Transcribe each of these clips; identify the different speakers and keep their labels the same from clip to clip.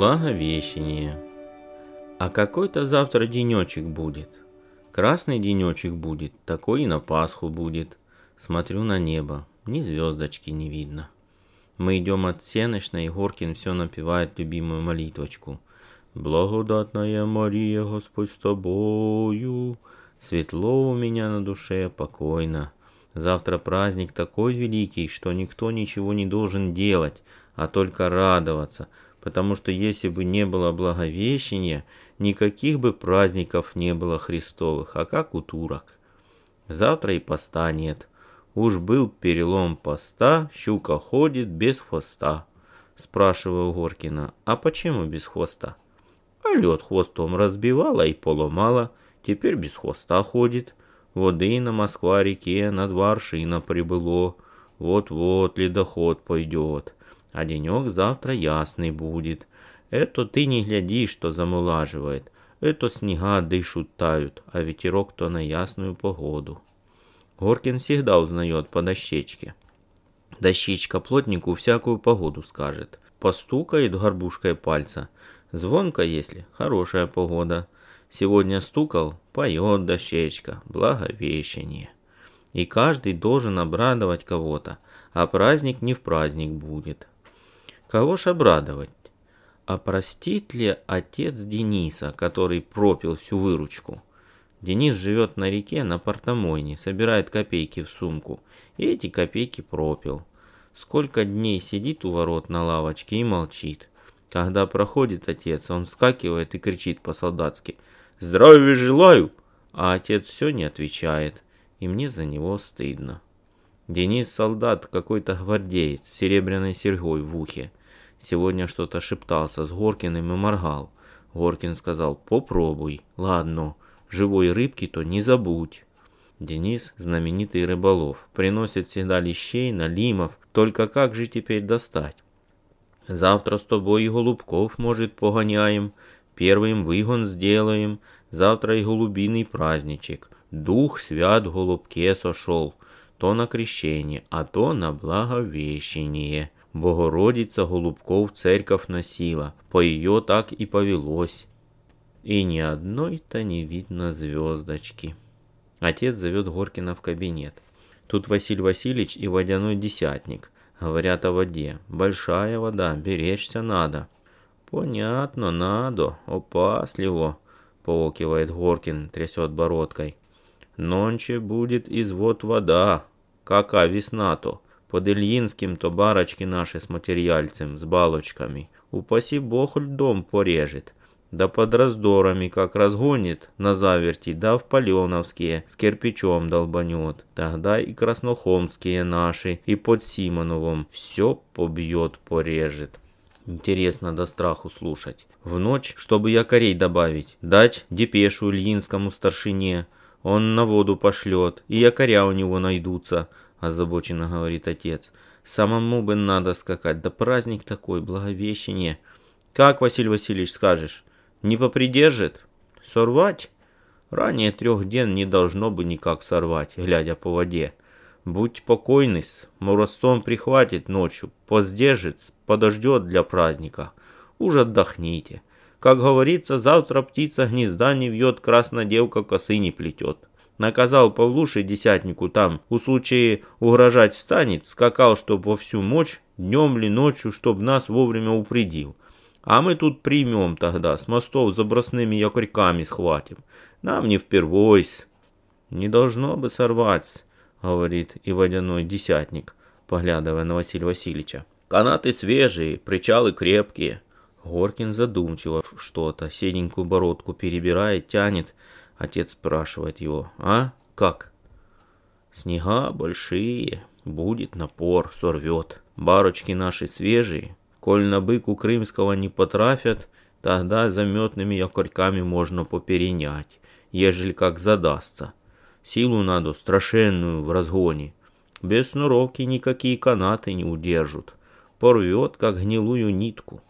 Speaker 1: Благовещение. А какой-то завтра денечек будет. Красный денечек будет, такой и на Пасху будет. Смотрю на небо, ни звездочки не видно. Мы идем от Сеночной, и Горкин все напевает любимую молитвочку. «Благодатная Мария, Господь с тобою, светло у меня на душе, покойно». Завтра праздник такой великий, что никто ничего не должен делать, а только радоваться – потому что если бы не было Благовещения, никаких бы праздников не было Христовых, а как у турок. Завтра и поста нет. Уж был перелом поста, щука ходит без хвоста. Спрашиваю Горкина, а почему без хвоста? А лед хвостом разбивала и поломала, теперь без хвоста ходит. Воды на Москва-реке на два аршина прибыло. Вот-вот ледоход пойдет а денек завтра ясный будет. Это ты не гляди, что замулаживает. Это снега дышут тают, а ветерок то на ясную погоду. Горкин всегда узнает по дощечке. Дощечка плотнику всякую погоду скажет. Постукает горбушкой пальца. Звонко, если хорошая погода. Сегодня стукал, поет дощечка, благовещение. И каждый должен обрадовать кого-то, а праздник не в праздник будет. Кого ж обрадовать? А простит ли отец Дениса, который пропил всю выручку? Денис живет на реке на портомойне, собирает копейки в сумку, и эти копейки пропил. Сколько дней сидит у ворот на лавочке и молчит. Когда проходит отец, он вскакивает и кричит по-солдатски «Здравия желаю!» А отец все не отвечает, и мне за него стыдно. Денис солдат какой-то гвардеец с серебряной серьгой в ухе. Сегодня что-то шептался с Горкиным и моргал. Горкин сказал «Попробуй, ладно, живой рыбки-то не забудь». Денис – знаменитый рыболов, приносит всегда лещей, налимов, только как же теперь достать? Завтра с тобой и голубков, может, погоняем, первым выгон сделаем, завтра и голубиный праздничек. Дух свят голубке сошел, то на крещение, а то на благовещение. Богородица голубков церковь носила, по ее так и повелось. И ни одной-то не видно звездочки. Отец зовет Горкина в кабинет. Тут Василий Васильевич и водяной десятник. Говорят о воде. Большая вода, беречься надо. Понятно, надо, опасливо, поокивает Горкин, трясет бородкой. Нонче будет извод вода, кака весна-то. Под Ильинским-то барочки наши с материальцем, с балочками. Упаси бог льдом порежет. Да под раздорами как разгонит на заверти, да в Паленовские с кирпичом долбанет. Тогда и краснохомские наши, и под Симоновым все побьет, порежет. Интересно до страху слушать. В ночь, чтобы якорей добавить, дать депешу Ильинскому старшине. Он на воду пошлет, и якоря у него найдутся озабоченно говорит отец. Самому бы надо скакать, да праздник такой, благовещение. Как, Василий Васильевич, скажешь? Не попридержит? Сорвать? Ранее трех ден не должно бы никак сорвать, глядя по воде. Будь покойный, морозцом прихватит ночью, поздержит, подождет для праздника. Уж отдохните. Как говорится, завтра птица гнезда не вьет, красная девка косы не плетет наказал Павлуше десятнику там, у случае угрожать станет, скакал, чтоб во всю мочь, днем ли ночью, чтоб нас вовремя упредил. А мы тут примем тогда, с мостов забросными якорьками схватим. Нам не впервойсь. Не должно бы сорваться, говорит и водяной десятник, поглядывая на Василия Васильевича. Канаты свежие, причалы крепкие. Горкин задумчиво что-то, седенькую бородку перебирает, тянет, Отец спрашивает его, а как? Снега большие, будет напор, сорвет. Барочки наши свежие. Коль на быку крымского не потрафят, тогда заметными якорьками можно поперенять, ежели как задастся. Силу надо страшенную в разгоне. Без снуровки никакие канаты не удержат. Порвет, как гнилую нитку.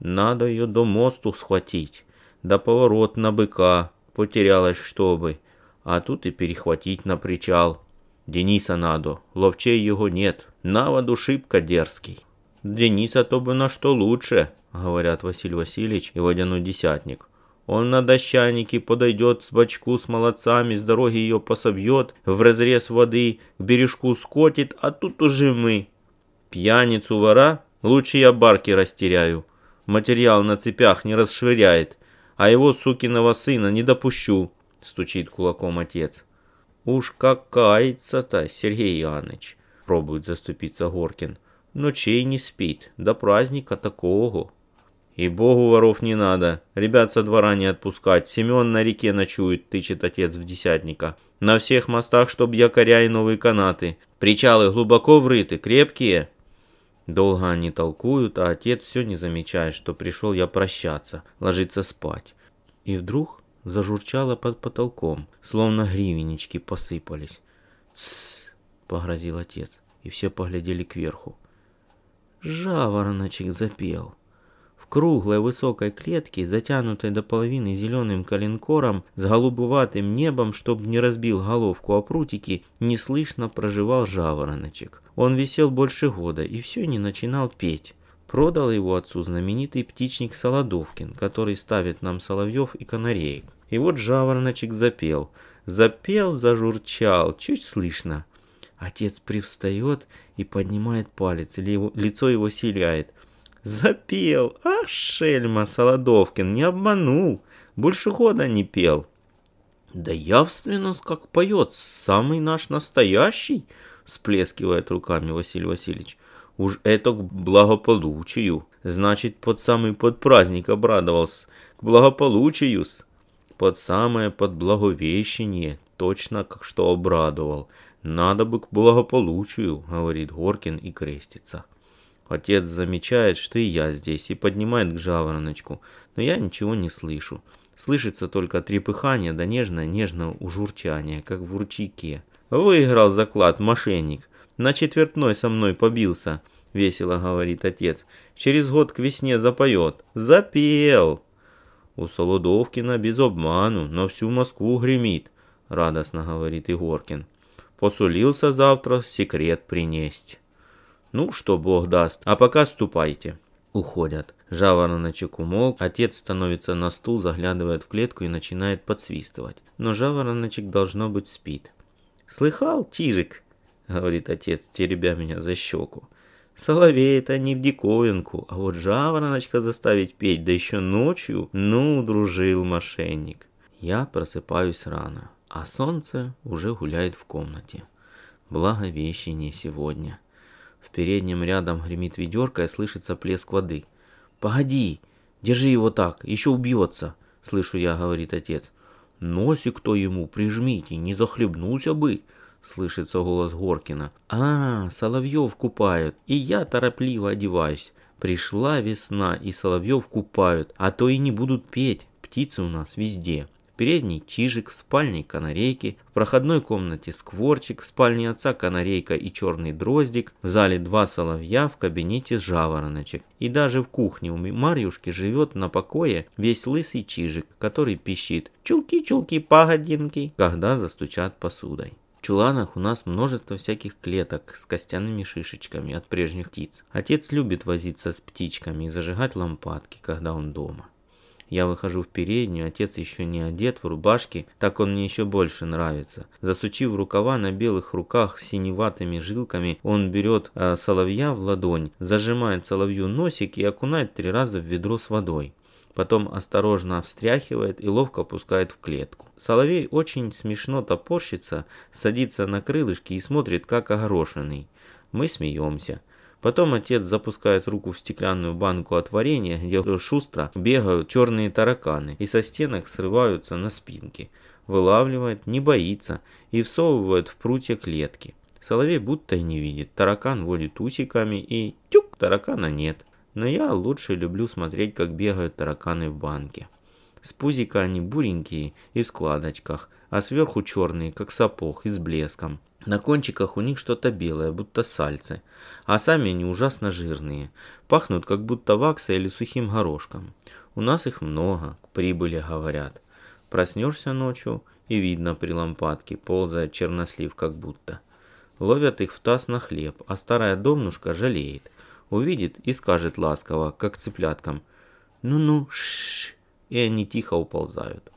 Speaker 1: Надо ее до мосту схватить, да поворот на быка, потерялась чтобы, а тут и перехватить на причал. Дениса надо, ловчей его нет, на воду шибко дерзкий. Дениса то бы на что лучше, говорят Василий Васильевич и водяной десятник. Он на дощанике подойдет с бочку с молодцами, с дороги ее пособьет, в разрез воды к бережку скотит, а тут уже мы. Пьяницу вора лучше я барки растеряю. Материал на цепях не расшвыряет, а его сукиного сына не допущу, стучит кулаком отец. Уж как кается-то, Сергей Иванович, пробует заступиться Горкин. Ночей не спит, до праздника такого. И богу воров не надо, ребят со двора не отпускать, Семен на реке ночует, тычет отец в десятника. На всех мостах, чтоб якоря и новые канаты. Причалы глубоко врыты, крепкие. Долго они толкуют, а отец все не замечает, что пришел я прощаться, ложиться спать. И вдруг зажурчало под потолком, словно гривеннички посыпались. «Тссс!» — погрозил отец, и все поглядели кверху. Жавороночек запел. Круглой высокой клетке, затянутой до половины зеленым коленкором, с голубоватым небом, чтобы не разбил головку о прутики, неслышно проживал жавороночек. Он висел больше года и все не начинал петь. Продал его отцу знаменитый птичник Солодовкин, который ставит нам соловьев и канареек. И вот жавороночек запел. Запел, зажурчал, чуть слышно. Отец привстает и поднимает палец, или его, лицо его сияет. Запел! А, шельма, Солодовкин, не обманул. Больше года не пел. Да явственно, как поет, самый наш настоящий, сплескивает руками Василий Васильевич. Уж это к благополучию. Значит, под самый под праздник обрадовался. К благополучию. Под самое под благовещение. Точно как что обрадовал. «Надо бы к благополучию», — говорит Горкин и крестится. Отец замечает, что и я здесь, и поднимает к жавороночку, но я ничего не слышу. Слышится только трепыхание да нежное-нежное ужурчание, как в ручейке. «Выиграл заклад, мошенник. На четвертной со мной побился», — весело говорит отец. «Через год к весне запоет». «Запел!» У Солодовкина без обману на всю Москву гремит, радостно говорит Игоркин. Посулился завтра секрет принесть. Ну, что Бог даст, а пока ступайте. Уходят. Жавороночек умолк, отец становится на стул, заглядывает в клетку и начинает подсвистывать. Но жавороночек должно быть спит. «Слыхал, Чижик?» — говорит отец, теребя меня за щеку. Соловей это не в диковинку, а вот жавороночка заставить петь, да еще ночью, ну, дружил мошенник. Я просыпаюсь рано а солнце уже гуляет в комнате. Благовещение сегодня. В переднем рядом гремит ведерко и слышится плеск воды. «Погоди! Держи его так, еще убьется!» — слышу я, говорит отец. «Носик-то ему прижмите, не захлебнулся бы!» — слышится голос Горкина. «А, соловьев купают, и я торопливо одеваюсь. Пришла весна, и соловьев купают, а то и не будут петь. Птицы у нас везде передней чижик, в спальне канарейки, в проходной комнате скворчик, в спальне отца канарейка и черный дроздик, в зале два соловья, в кабинете жавороночек. И даже в кухне у Марьюшки живет на покое весь лысый чижик, который пищит «Чулки-чулки, погодинки», когда застучат посудой. Чуланах у нас множество всяких клеток с костяными шишечками от прежних птиц. Отец любит возиться с птичками и зажигать лампадки, когда он дома. Я выхожу в переднюю, отец еще не одет в рубашке, так он мне еще больше нравится. Засучив рукава на белых руках с синеватыми жилками, он берет э, соловья в ладонь, зажимает соловью носик и окунает три раза в ведро с водой. Потом осторожно встряхивает и ловко опускает в клетку. Соловей очень смешно топорщится, садится на крылышки и смотрит как огорошенный. Мы смеемся. Потом отец запускает руку в стеклянную банку от варенья, где шустро бегают черные тараканы и со стенок срываются на спинки. Вылавливает, не боится и всовывает в прутья клетки. Соловей будто и не видит. Таракан водит усиками и тюк, таракана нет. Но я лучше люблю смотреть, как бегают тараканы в банке. С пузика они буренькие и в складочках, а сверху черные, как сапог, и с блеском. На кончиках у них что-то белое, будто сальцы, а сами они ужасно жирные, пахнут как будто ваксой или сухим горошком. У нас их много, к прибыли говорят. Проснешься ночью и видно при лампадке, ползает чернослив как будто. Ловят их в таз на хлеб, а старая домнушка жалеет. увидит и скажет ласково, как цыпляткам «Ну-ну, шш!» и они тихо уползают.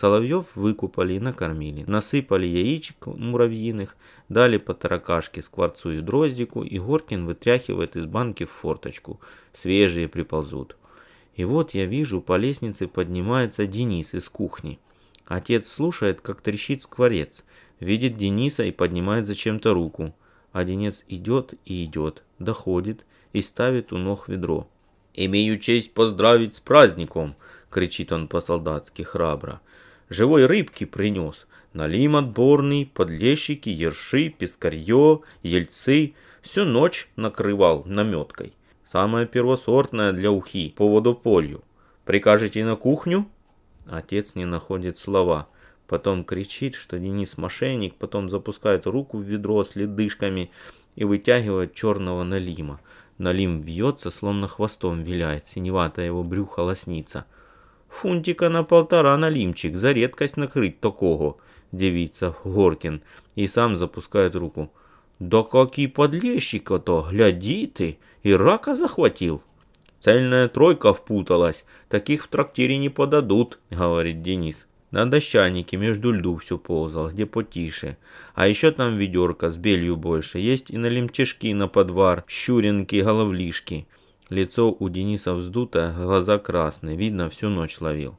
Speaker 1: Соловьев выкупали и накормили, насыпали яичек муравьиных, дали по таракашке скворцу и дроздику, и Горкин вытряхивает из банки в форточку. Свежие приползут. И вот я вижу, по лестнице поднимается Денис из кухни. Отец слушает, как трещит скворец, видит Дениса и поднимает зачем-то руку. А Денис идет и идет, доходит и ставит у ног ведро. «Имею честь поздравить с праздником!» — кричит он по-солдатски храбро. «Живой рыбки принес. Налим отборный, подлещики, ерши, пескарье, ельцы. Всю ночь накрывал наметкой. Самая первосортная для ухи по водополью. Прикажете на кухню?» Отец не находит слова. Потом кричит, что Денис мошенник, потом запускает руку в ведро с ледышками и вытягивает черного налима. Налим вьется, словно хвостом виляет, синеватая его брюхо лоснится. Фунтика на полтора налимчик, за редкость накрыть такого, девица Горкин, и сам запускает руку. Да какие подлещика-то, гляди ты, и рака захватил. Цельная тройка впуталась, таких в трактире не подадут, говорит Денис. На дощанике между льду все ползал, где потише. А еще там ведерко с белью больше. Есть и на лемчешки на подвар, щуринки, головлишки. Лицо у Дениса вздуто, глаза красные. Видно, всю ночь ловил.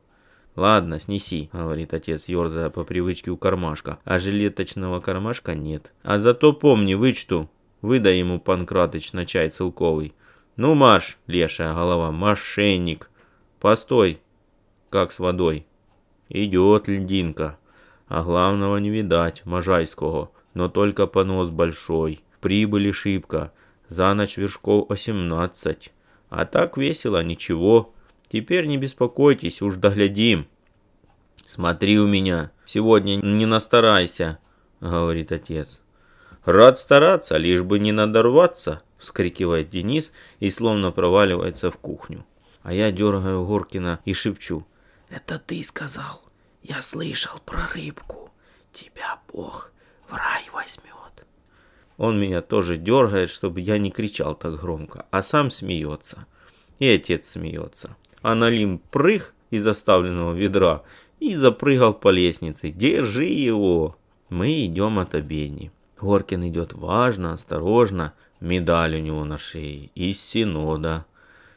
Speaker 1: «Ладно, снеси», — говорит отец, ерзая по привычке у кармашка. «А жилеточного кармашка нет. А зато помни, вычту. Выдай ему, Панкратыч, на чай целковый. Ну, Маш, лешая голова, мошенник. Постой, как с водой». Идет льдинка. А главного не видать, Можайского, но только понос большой. Прибыли шибко. За ночь вершков 18. А так весело, ничего. Теперь не беспокойтесь, уж доглядим. Смотри у меня, сегодня не настарайся, говорит отец. Рад стараться, лишь бы не надорваться, вскрикивает Денис и словно проваливается в кухню. А я дергаю Горкина и шепчу. Это ты сказал. Я слышал про рыбку. Тебя Бог в рай возьмет. Он меня тоже дергает, чтобы я не кричал так громко, а сам смеется. И отец смеется. А Налим прыг из оставленного ведра и запрыгал по лестнице. Держи его. Мы идем от обедни. Горкин идет важно, осторожно. Медаль у него на шее. Из синода.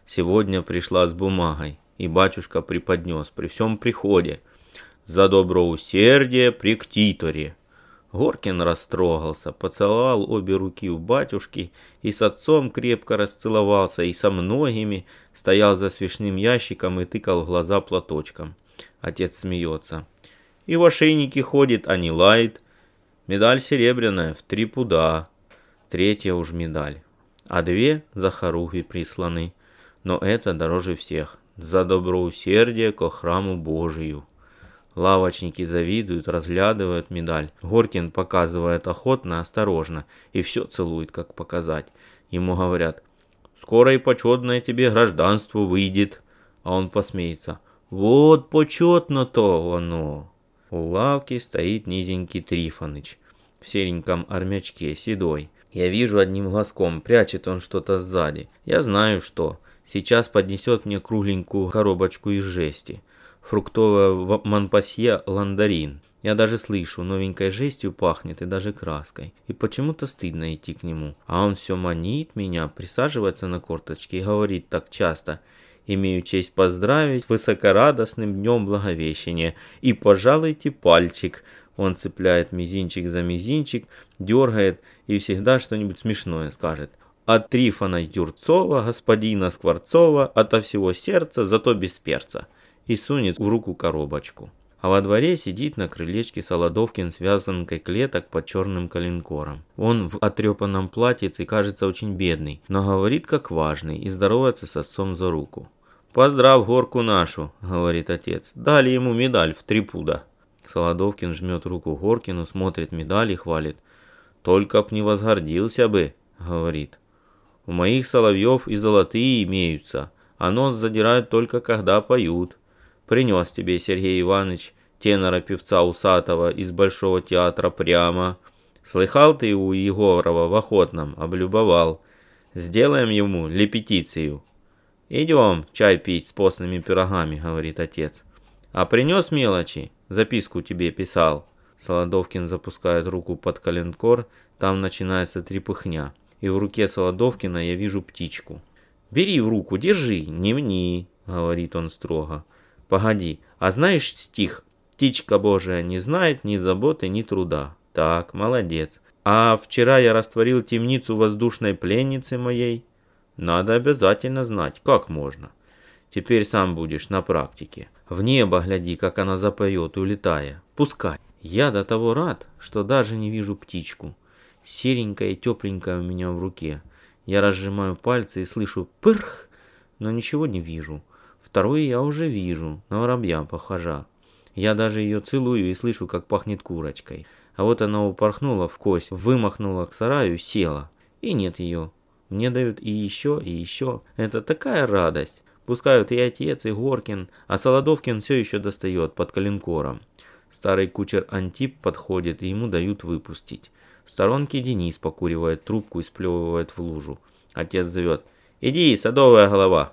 Speaker 1: Сегодня пришла с бумагой и батюшка преподнес при всем приходе за доброусердие при ктиторе. Горкин растрогался, поцеловал обе руки у батюшки и с отцом крепко расцеловался, и со многими стоял за свечным ящиком и тыкал глаза платочком. Отец смеется. И в ошейнике ходит, а не лает. Медаль серебряная, в три пуда. Третья уж медаль. А две за хоругви присланы. Но это дороже всех за доброусердие ко храму Божию. Лавочники завидуют, разглядывают медаль. Горкин показывает охотно, осторожно, и все целует, как показать. Ему говорят, скоро и почетное тебе гражданство выйдет. А он посмеется, вот почетно-то оно. У лавки стоит низенький Трифоныч в сереньком армячке, седой. Я вижу одним глазком, прячет он что-то сзади. Я знаю что. Сейчас поднесет мне кругленькую коробочку из жести. Фруктовая манпасье ландарин. Я даже слышу, новенькой жестью пахнет и даже краской. И почему-то стыдно идти к нему. А он все манит меня, присаживается на корточки и говорит так часто. Имею честь поздравить высокорадостным днем Благовещения. И пожалуйте пальчик. Он цепляет мизинчик за мизинчик, дергает и всегда что-нибудь смешное скажет от Трифона Юрцова, господина Скворцова, ото всего сердца, зато без перца. И сунет в руку коробочку. А во дворе сидит на крылечке Солодовкин с вязанкой клеток под черным коленкором. Он в отрепанном платьице кажется очень бедный, но говорит как важный и здоровается с отцом за руку. «Поздрав горку нашу», — говорит отец. «Дали ему медаль в три пуда». Солодовкин жмет руку Горкину, смотрит медаль и хвалит. «Только б не возгордился бы», — говорит. У моих соловьев и золотые имеются, а нос задирают только когда поют. Принес тебе, Сергей Иванович, тенора-певца Усатого из Большого театра прямо. Слыхал ты у Егорова в Охотном, облюбовал. Сделаем ему лепетицию. Идем чай пить с постными пирогами, говорит отец. А принес мелочи? Записку тебе писал. Солодовкин запускает руку под коленкор, там начинается трепыхня. И в руке Солодовкина я вижу птичку. «Бери в руку, держи, не мни», — говорит он строго. «Погоди, а знаешь стих? Птичка Божия не знает ни заботы, ни труда». Так, молодец. А вчера я растворил темницу воздушной пленницы моей. Надо обязательно знать, как можно. Теперь сам будешь на практике. В небо гляди, как она запоет, улетая. Пускай. Я до того рад, что даже не вижу птичку. Серенькая и тепленькая у меня в руке. Я разжимаю пальцы и слышу «пырх», но ничего не вижу. Вторую я уже вижу, на воробья похожа. Я даже ее целую и слышу, как пахнет курочкой. А вот она упорхнула в кость, вымахнула к сараю, села. И нет ее. Мне дают и еще, и еще. Это такая радость. Пускают и отец, и Горкин, а Солодовкин все еще достает под коленкором. Старый кучер Антип подходит, и ему дают выпустить. В сторонке Денис покуривает трубку и сплевывает в лужу. Отец зовет «Иди, садовая голова!»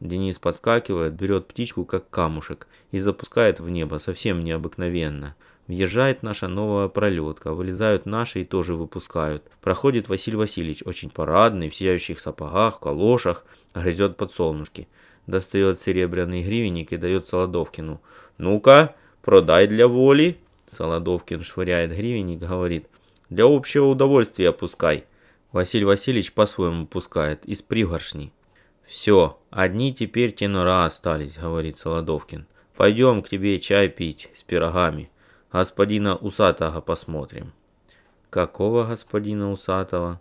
Speaker 1: Денис подскакивает, берет птичку как камушек и запускает в небо совсем необыкновенно. Въезжает наша новая пролетка, вылезают наши и тоже выпускают. Проходит Василий Васильевич, очень парадный, в сияющих сапогах, калошах, грызет подсолнушки. Достает серебряный гривенник и дает Солодовкину. «Ну-ка, продай для воли!» Солодовкин швыряет гривенник, говорит. «Для общего удовольствия пускай!» Василий Васильевич по-своему пускает, из пригоршни. «Все, одни теперь тенора остались», — говорит Солодовкин. «Пойдем к тебе чай пить с пирогами» господина Усатого посмотрим. Какого господина Усатого?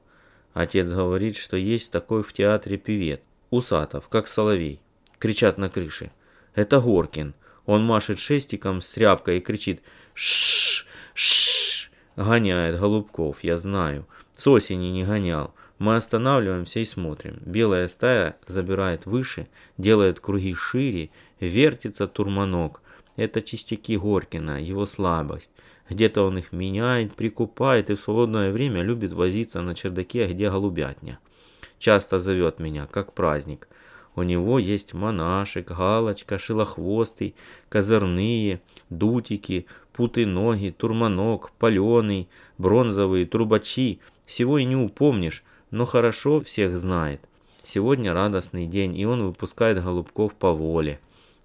Speaker 1: Отец говорит, что есть такой в театре певец. Усатов, как соловей. Кричат на крыше. Это Горкин. Он машет шестиком с тряпкой и кричит «Шш! Шш!» Гоняет голубков, я знаю. С осени не гонял. Мы останавливаемся и смотрим. Белая стая забирает выше, делает круги шире, вертится турманок – это чистяки Горкина, его слабость. Где-то он их меняет, прикупает и в свободное время любит возиться на чердаке, где голубятня. Часто зовет меня, как праздник. У него есть монашек, галочка, шилохвостый, козырные, дутики, путы ноги, турманок, паленый, бронзовые, трубачи. Всего и не упомнишь, но хорошо всех знает. Сегодня радостный день, и он выпускает голубков по воле.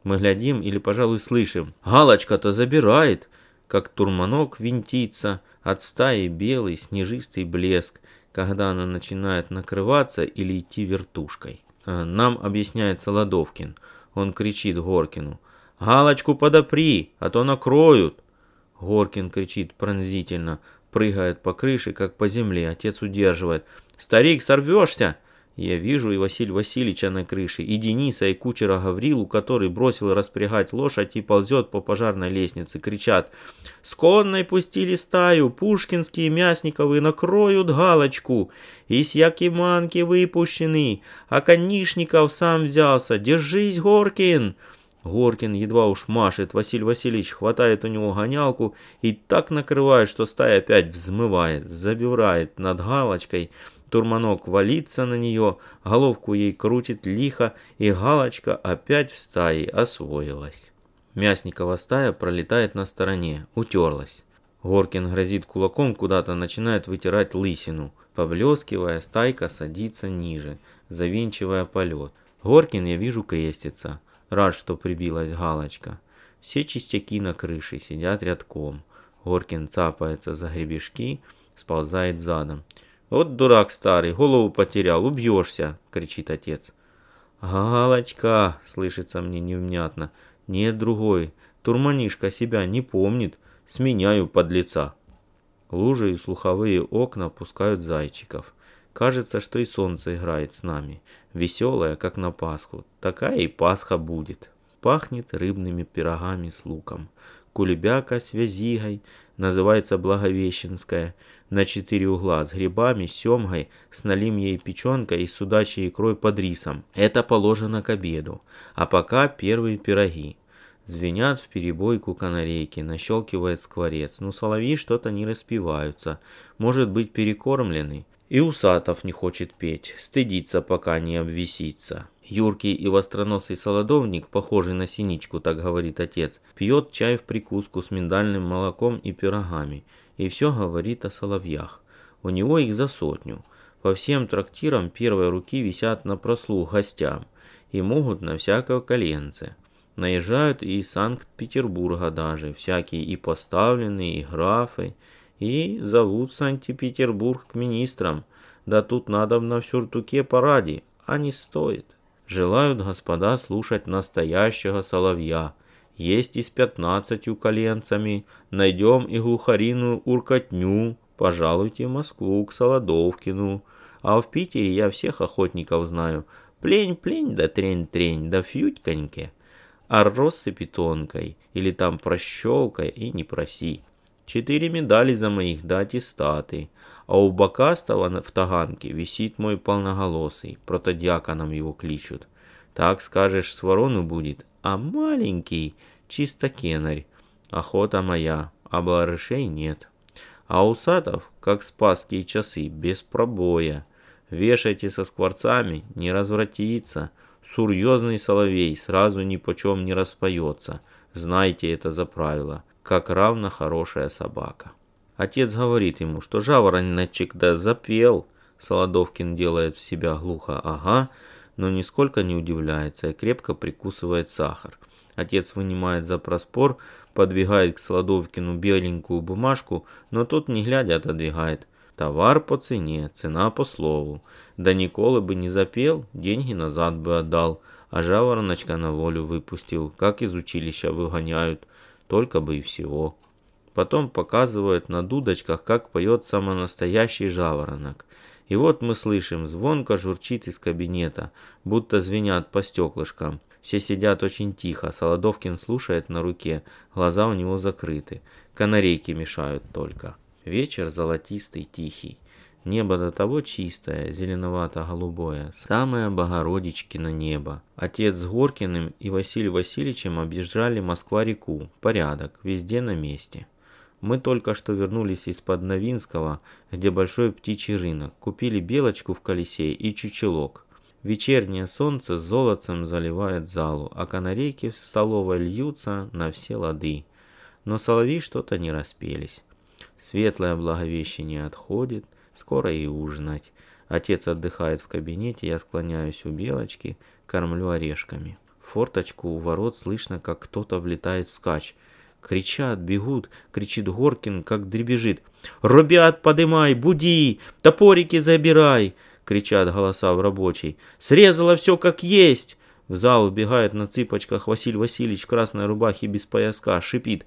Speaker 1: Мы глядим или, пожалуй, слышим. Галочка-то забирает, как турманок винтится, от стаи белый снежистый блеск, когда она начинает накрываться или идти вертушкой. Э, нам объясняет Солодовкин. Он кричит Горкину. «Галочку подопри, а то накроют!» Горкин кричит пронзительно, прыгает по крыше, как по земле. Отец удерживает. «Старик, сорвешься!» Я вижу и Василия Васильевича на крыше, и Дениса, и кучера Гаврилу, который бросил распрягать лошадь и ползет по пожарной лестнице. Кричат «С конной пустили стаю, пушкинские мясниковы накроют галочку, и с якиманки выпущены, а конишников сам взялся, держись, Горкин!» Горкин едва уж машет, Василий Васильевич хватает у него гонялку и так накрывает, что стая опять взмывает, забирает над галочкой – Турманок валится на нее, головку ей крутит лихо, и галочка опять в стае освоилась. Мясникова стая пролетает на стороне, утерлась. Горкин грозит кулаком куда-то, начинает вытирать лысину. Поблескивая, стайка садится ниже, завинчивая полет. Горкин, я вижу, крестится. Рад, что прибилась галочка. Все чистяки на крыше сидят рядком. Горкин цапается за гребешки, сползает задом. «Вот дурак старый, голову потерял, убьешься!» — кричит отец. «Галочка!» — слышится мне невнятно. «Нет другой. Турманишка себя не помнит. Сменяю под лица». Лужи и слуховые окна пускают зайчиков. Кажется, что и солнце играет с нами. Веселое, как на Пасху. Такая и Пасха будет. Пахнет рыбными пирогами с луком. Кулебяка с вязигой, называется Благовещенская на четыре угла с грибами, семгой, с налимьей печенкой и судачьей икрой под рисом. Это положено к обеду. А пока первые пироги. Звенят в перебойку канарейки, нащелкивает скворец. Ну, соловьи что-то не распеваются. Может быть, перекормлены. И Усатов не хочет петь, стыдится, пока не обвисится. Юркий и востроносый солодовник, похожий на синичку, так говорит отец, пьет чай в прикуску с миндальным молоком и пирогами, и все говорит о соловьях. У него их за сотню. По всем трактирам первой руки висят на прослуг гостям и могут на всякое коленце. Наезжают и из Санкт-Петербурга даже, всякие и поставленные, и графы, и зовут Санкт-Петербург к министрам. Да тут надо на сюртуке параде, а не стоит. Желают господа слушать настоящего соловья. Есть и с пятнадцатью коленцами. Найдем и глухариную уркотню. Пожалуйте в Москву к Солодовкину. А в Питере я всех охотников знаю. Плень-плень да трень-трень да фьютьконьке. А россыпи тонкой или там прощелкой и не проси. Четыре медали за моих да аттестаты. А у Бакастова в Таганке висит мой полноголосый, протодиаконом его кличут. Так скажешь, с ворону будет, а маленький, чисто кенарь. Охота моя, а барышей нет. А усатов, как спасские часы, без пробоя. Вешайте со скворцами, не развратится. Сурьезный соловей сразу ни почем не распоется. Знайте это за правило, как равно хорошая собака. Отец говорит ему, что жавороночек да запел. Солодовкин делает в себя глухо «ага», но нисколько не удивляется и крепко прикусывает сахар. Отец вынимает за проспор, подвигает к Солодовкину беленькую бумажку, но тот не глядя отодвигает. Товар по цене, цена по слову. Да Николы бы не запел, деньги назад бы отдал, а жавороночка на волю выпустил, как из училища выгоняют, только бы и всего. Потом показывают на дудочках, как поет самонастоящий жаворонок. И вот мы слышим, звонко журчит из кабинета, будто звенят по стеклышкам. Все сидят очень тихо, Солодовкин слушает на руке, глаза у него закрыты. Канарейки мешают только. Вечер золотистый, тихий. Небо до того чистое, зеленовато-голубое, самое Богородичкино небо. Отец с Горкиным и Василием Васильевичем объезжали Москва-реку. Порядок, везде на месте. Мы только что вернулись из-под Новинского, где большой птичий рынок. Купили белочку в колесе и чучелок. Вечернее солнце золотцем заливает залу, а канарейки в столовой льются на все лады. Но соловьи что-то не распелись. Светлое благовещение отходит, скоро и ужинать. Отец отдыхает в кабинете, я склоняюсь у белочки, кормлю орешками. В форточку у ворот слышно, как кто-то влетает скач – Кричат, бегут, кричит Горкин, как дребежит. «Ребят, подымай, буди, топорики забирай!» Кричат голоса в рабочей. «Срезала все как есть!» В зал убегает на цыпочках Василий Васильевич в красной рубахе без пояска, шипит.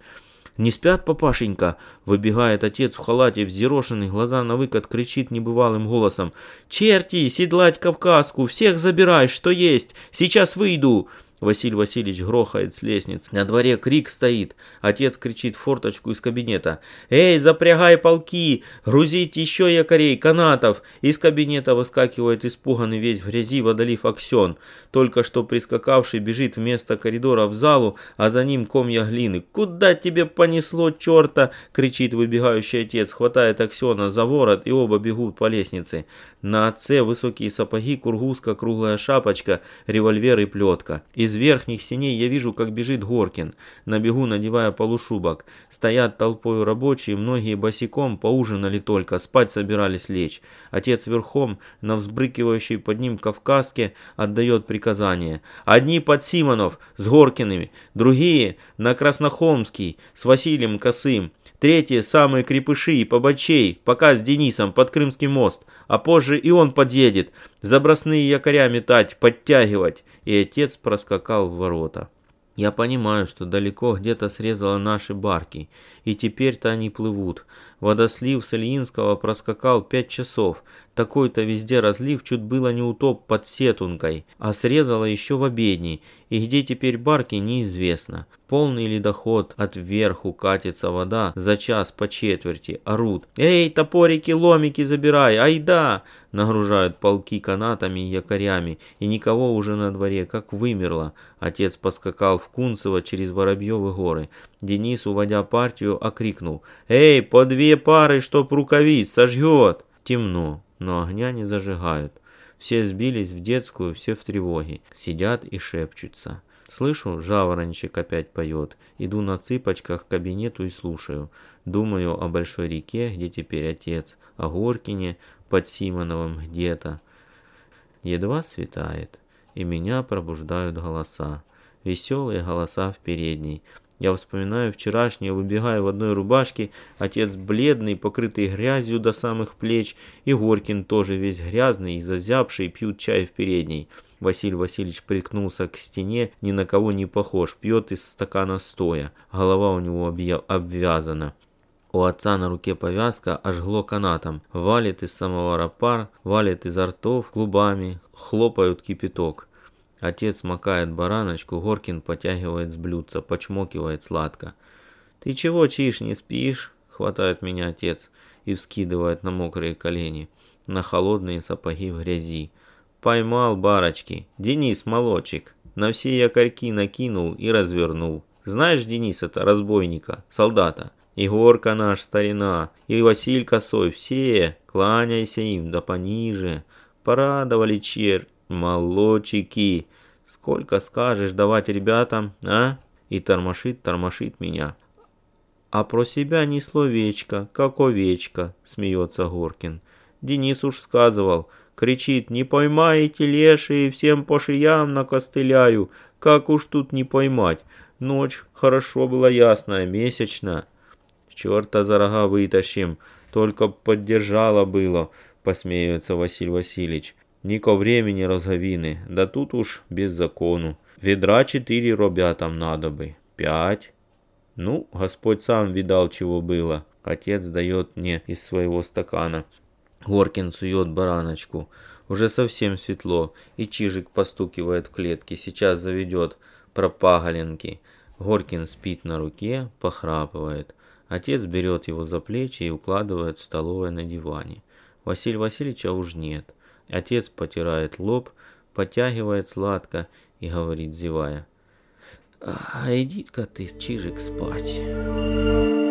Speaker 1: «Не спят, папашенька?» Выбегает отец в халате, взъерошенный, глаза на выкат, кричит небывалым голосом. «Черти, седлать Кавказку, всех забирай, что есть, сейчас выйду!» Василий Васильевич грохает с лестницы. На дворе крик стоит. Отец кричит в форточку из кабинета. «Эй, запрягай полки! Грузить еще якорей, канатов!» Из кабинета выскакивает испуганный весь в грязи водолив Аксен. Только что прискакавший бежит вместо коридора в залу, а за ним комья глины. «Куда тебе понесло, черта?» кричит выбегающий отец. Хватает Аксена за ворот и оба бегут по лестнице. На отце высокие сапоги, кургузка, круглая шапочка, револьвер и плетка. Из верхних синей я вижу, как бежит Горкин, на бегу надевая полушубок. Стоят толпой рабочие, многие босиком, поужинали только, спать собирались лечь. Отец верхом, на взбрыкивающей под ним кавказке, отдает приказание. Одни под Симонов с Горкиными, другие на Краснохолмский с Василием Косым. Третьи самые крепыши и побочей, пока с Денисом под Крымский мост, а позже и он подъедет, забросные якоря метать, подтягивать. И отец проскакал в ворота. Я понимаю, что далеко где-то срезала наши барки, и теперь-то они плывут. Водослив с Ильинского проскакал пять часов, такой-то везде разлив чуть было не утоп под сетункой, а срезала еще в обедни, и где теперь барки неизвестно. Полный ледоход, от верху катится вода, за час по четверти, орут. «Эй, топорики, ломики забирай, айда!» Нагружают полки канатами и якорями, и никого уже на дворе, как вымерло. Отец поскакал в Кунцево через Воробьевы горы. Денис, уводя партию, окрикнул. «Эй, по две пары, чтоб рукавиц, сожжет!» Темно. но огня не зажигают. Все сбились в детскую, все в тревоге, сидят и шепчутся. Слышу, жаворончик опять поет. Иду на цыпочках к кабинету и слушаю. Думаю о большой реке, где теперь отец, о Горкине под Симоновым где-то. Едва светает, и меня пробуждают голоса. Веселые голоса в передней. Я вспоминаю вчерашнее, выбегаю в одной рубашке, отец бледный, покрытый грязью до самых плеч, и Горкин тоже весь грязный и зазябший, пьют чай в передней. Василий Васильевич прикнулся к стене, ни на кого не похож, пьет из стакана стоя. Голова у него обвязана. У отца на руке повязка ожгло канатом. Валит из самовара пар, валит изо ртов клубами, хлопают кипяток. Отец макает бараночку, Горкин потягивает с блюдца, почмокивает сладко. «Ты чего, Чиш, не спишь?» — хватает меня отец и вскидывает на мокрые колени, на холодные сапоги в грязи. Поймал барочки. Денис молочек. На все якорьки накинул и развернул. Знаешь Дениса-то, разбойника, солдата? Егорка наш, старина, и Василь Косой, все, кланяйся им, да пониже. Порадовали чер, молочики. Сколько скажешь давать ребятам, а? И тормошит, тормошит меня. А про себя ни словечко, как овечка, смеется Горкин. Денис уж сказывал, Кричит, не поймаете лешие, всем по шиям накостыляю. Как уж тут не поймать? Ночь хорошо была ясная, месячная. Черта за рога вытащим, только поддержала было, посмеивается Василий Васильевич. Нико времени розговины, да тут уж без закону. Ведра четыре ребятам надо бы, пять. Ну, Господь сам видал, чего было. Отец дает мне из своего стакана. Горкин сует бараночку. Уже совсем светло, и Чижик постукивает в клетке. Сейчас заведет пропаголенки. Горкин спит на руке, похрапывает. Отец берет его за плечи и укладывает в столовой на диване. Василия Васильевича уж нет. Отец потирает лоб, потягивает сладко и говорит, зевая. «А иди-ка ты, Чижик, спать».